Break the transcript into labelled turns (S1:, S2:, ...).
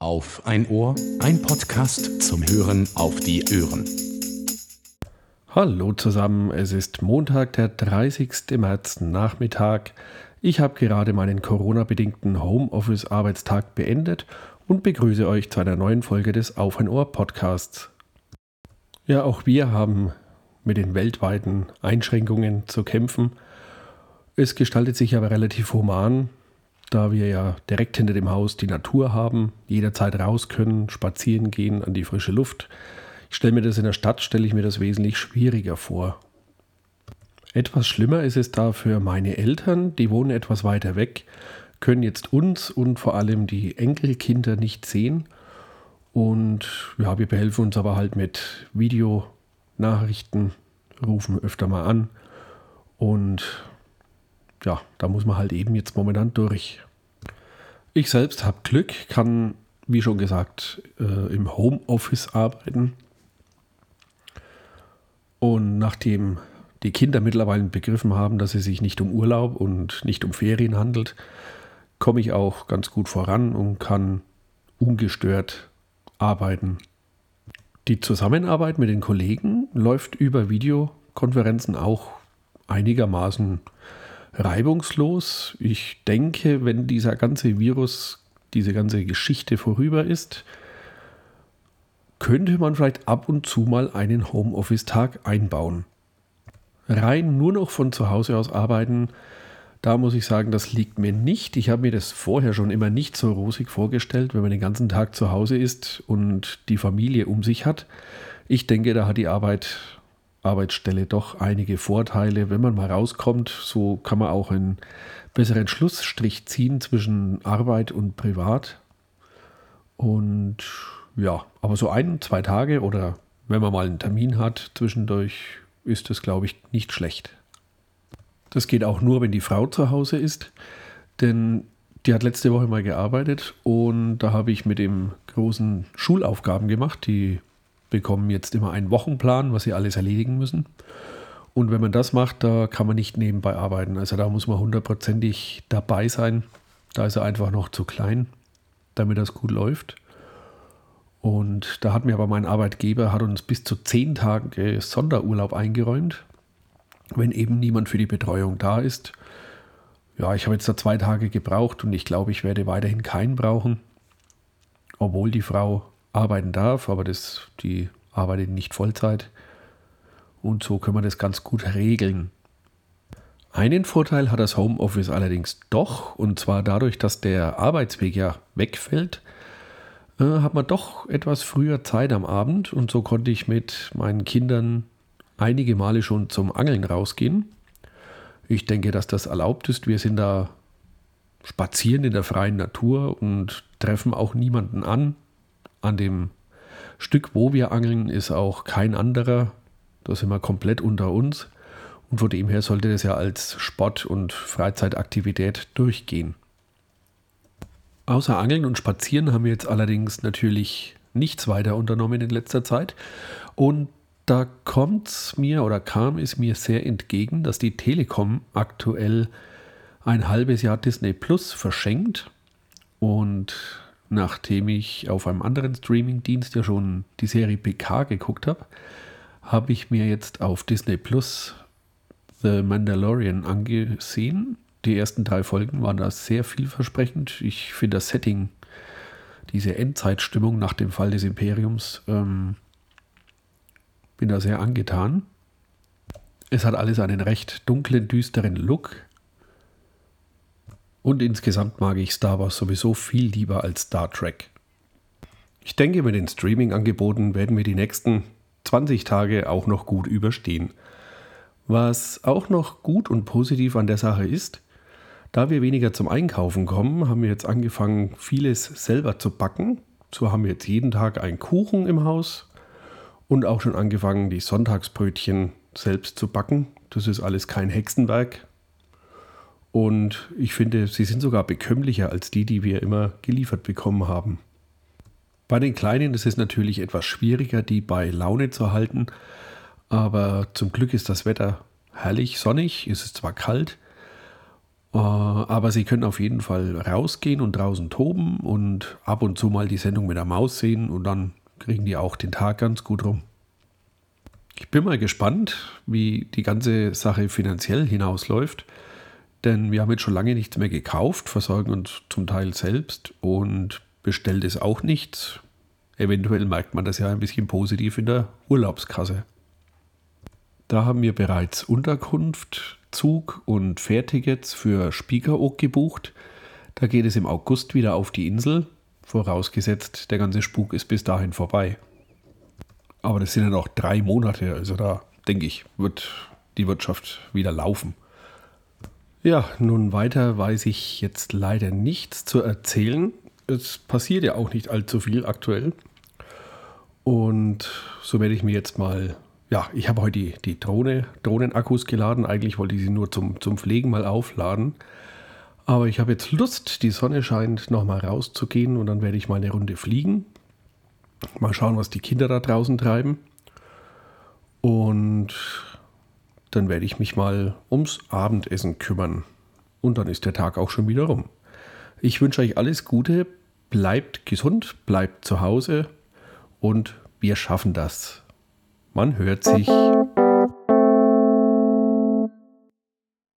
S1: Auf ein Ohr, ein Podcast zum Hören auf die Ohren.
S2: Hallo zusammen, es ist Montag, der 30. März Nachmittag. Ich habe gerade meinen Corona-bedingten Homeoffice-Arbeitstag beendet und begrüße euch zu einer neuen Folge des Auf ein Ohr Podcasts. Ja, auch wir haben mit den weltweiten Einschränkungen zu kämpfen. Es gestaltet sich aber relativ human, da wir ja direkt hinter dem Haus die Natur haben, jederzeit raus können, spazieren gehen an die frische Luft. Ich stelle mir das in der Stadt, stelle ich mir das wesentlich schwieriger vor. Etwas schlimmer ist es da für meine Eltern, die wohnen etwas weiter weg, können jetzt uns und vor allem die Enkelkinder nicht sehen. Und ja, wir behelfen uns aber halt mit Videonachrichten, rufen öfter mal an. Und ja, da muss man halt eben jetzt momentan durch. Ich selbst habe Glück, kann, wie schon gesagt, äh, im Homeoffice arbeiten. Und nachdem die Kinder mittlerweile begriffen haben, dass es sich nicht um Urlaub und nicht um Ferien handelt, komme ich auch ganz gut voran und kann ungestört arbeiten. Die Zusammenarbeit mit den Kollegen läuft über Videokonferenzen auch einigermaßen reibungslos. Ich denke, wenn dieser ganze Virus, diese ganze Geschichte vorüber ist, könnte man vielleicht ab und zu mal einen Homeoffice-Tag einbauen. Rein nur noch von zu Hause aus arbeiten, da muss ich sagen, das liegt mir nicht. Ich habe mir das vorher schon immer nicht so rosig vorgestellt, wenn man den ganzen Tag zu Hause ist und die Familie um sich hat. Ich denke, da hat die Arbeit Arbeitsstelle doch einige Vorteile. Wenn man mal rauskommt, so kann man auch einen besseren Schlussstrich ziehen zwischen Arbeit und Privat. Und ja, aber so ein, zwei Tage oder wenn man mal einen Termin hat zwischendurch, ist das, glaube ich, nicht schlecht. Das geht auch nur, wenn die Frau zu Hause ist, denn die hat letzte Woche mal gearbeitet und da habe ich mit dem großen Schulaufgaben gemacht. Die bekommen jetzt immer einen Wochenplan, was sie alles erledigen müssen. Und wenn man das macht, da kann man nicht nebenbei arbeiten. Also da muss man hundertprozentig dabei sein. Da ist er einfach noch zu klein, damit das gut läuft. Und da hat mir aber mein Arbeitgeber hat uns bis zu zehn Tage Sonderurlaub eingeräumt, wenn eben niemand für die Betreuung da ist. Ja, ich habe jetzt da zwei Tage gebraucht und ich glaube, ich werde weiterhin keinen brauchen, obwohl die Frau arbeiten darf, aber das, die arbeitet nicht Vollzeit. Und so können wir das ganz gut regeln. Einen Vorteil hat das Homeoffice allerdings doch, und zwar dadurch, dass der Arbeitsweg ja wegfällt, äh, hat man doch etwas früher Zeit am Abend und so konnte ich mit meinen Kindern einige Male schon zum Angeln rausgehen. Ich denke, dass das erlaubt ist. Wir sind da spazieren in der freien Natur und treffen auch niemanden an an dem Stück, wo wir angeln, ist auch kein anderer. Da sind wir komplett unter uns. Und von dem her sollte das ja als Sport- und Freizeitaktivität durchgehen. Außer Angeln und Spazieren haben wir jetzt allerdings natürlich nichts weiter unternommen in letzter Zeit. Und da kommt es mir oder kam es mir sehr entgegen, dass die Telekom aktuell ein halbes Jahr Disney Plus verschenkt. Und nachdem ich auf einem anderen Streaming-Dienst ja schon die Serie PK geguckt habe, habe ich mir jetzt auf Disney Plus The Mandalorian angesehen. Die ersten drei Folgen waren da sehr vielversprechend. Ich finde das Setting, diese Endzeitstimmung nach dem Fall des Imperiums, ähm, bin da sehr angetan. Es hat alles einen recht dunklen, düsteren Look. Und insgesamt mag ich Star Wars sowieso viel lieber als Star Trek. Ich denke, mit den Streaming-Angeboten werden wir die nächsten 20 Tage auch noch gut überstehen. Was auch noch gut und positiv an der Sache ist, da wir weniger zum Einkaufen kommen, haben wir jetzt angefangen, vieles selber zu backen. So haben wir jetzt jeden Tag einen Kuchen im Haus und auch schon angefangen, die Sonntagsbrötchen selbst zu backen. Das ist alles kein Hexenwerk. Und ich finde, sie sind sogar bekömmlicher als die, die wir immer geliefert bekommen haben. Bei den Kleinen ist es natürlich etwas schwieriger, die bei Laune zu halten, aber zum Glück ist das Wetter herrlich sonnig, es ist zwar kalt Äh, aber Sie können auf jeden Fall rausgehen und draußen toben und ab und zu mal die Sendung mit der Maus sehen und dann kriegen die auch den Tag ganz gut rum. Ich bin mal gespannt, wie die ganze Sache finanziell hinausläuft, denn wir haben jetzt schon lange nichts mehr gekauft, versorgen uns zum Teil selbst und bestellt es auch nichts. Eventuell merkt man das ja ein bisschen positiv in der Urlaubskasse. Da haben wir bereits Unterkunft, Zug und Fährtickets für Spiekeroog gebucht. Da geht es im August wieder auf die Insel, vorausgesetzt der ganze Spuk ist bis dahin vorbei. Aber das sind ja noch drei Monate, also da denke ich, wird die Wirtschaft wieder laufen. Ja, nun weiter weiß ich jetzt leider nichts zu erzählen. Es passiert ja auch nicht allzu viel aktuell. Und so werde ich mir jetzt mal, ja, ich habe heute die, die Drohne, Drohnenakkus geladen. Eigentlich wollte ich sie nur zum, zum Pflegen mal aufladen. Aber ich habe jetzt Lust, die Sonne scheint, nochmal rauszugehen und dann werde ich mal eine Runde fliegen. Mal schauen, was die Kinder da draußen treiben. Und dann werde ich mich mal ums Abendessen kümmern. Und dann ist der Tag auch schon wieder rum. Ich wünsche euch alles Gute, bleibt gesund, bleibt zu Hause und wir schaffen das. Man hört sich.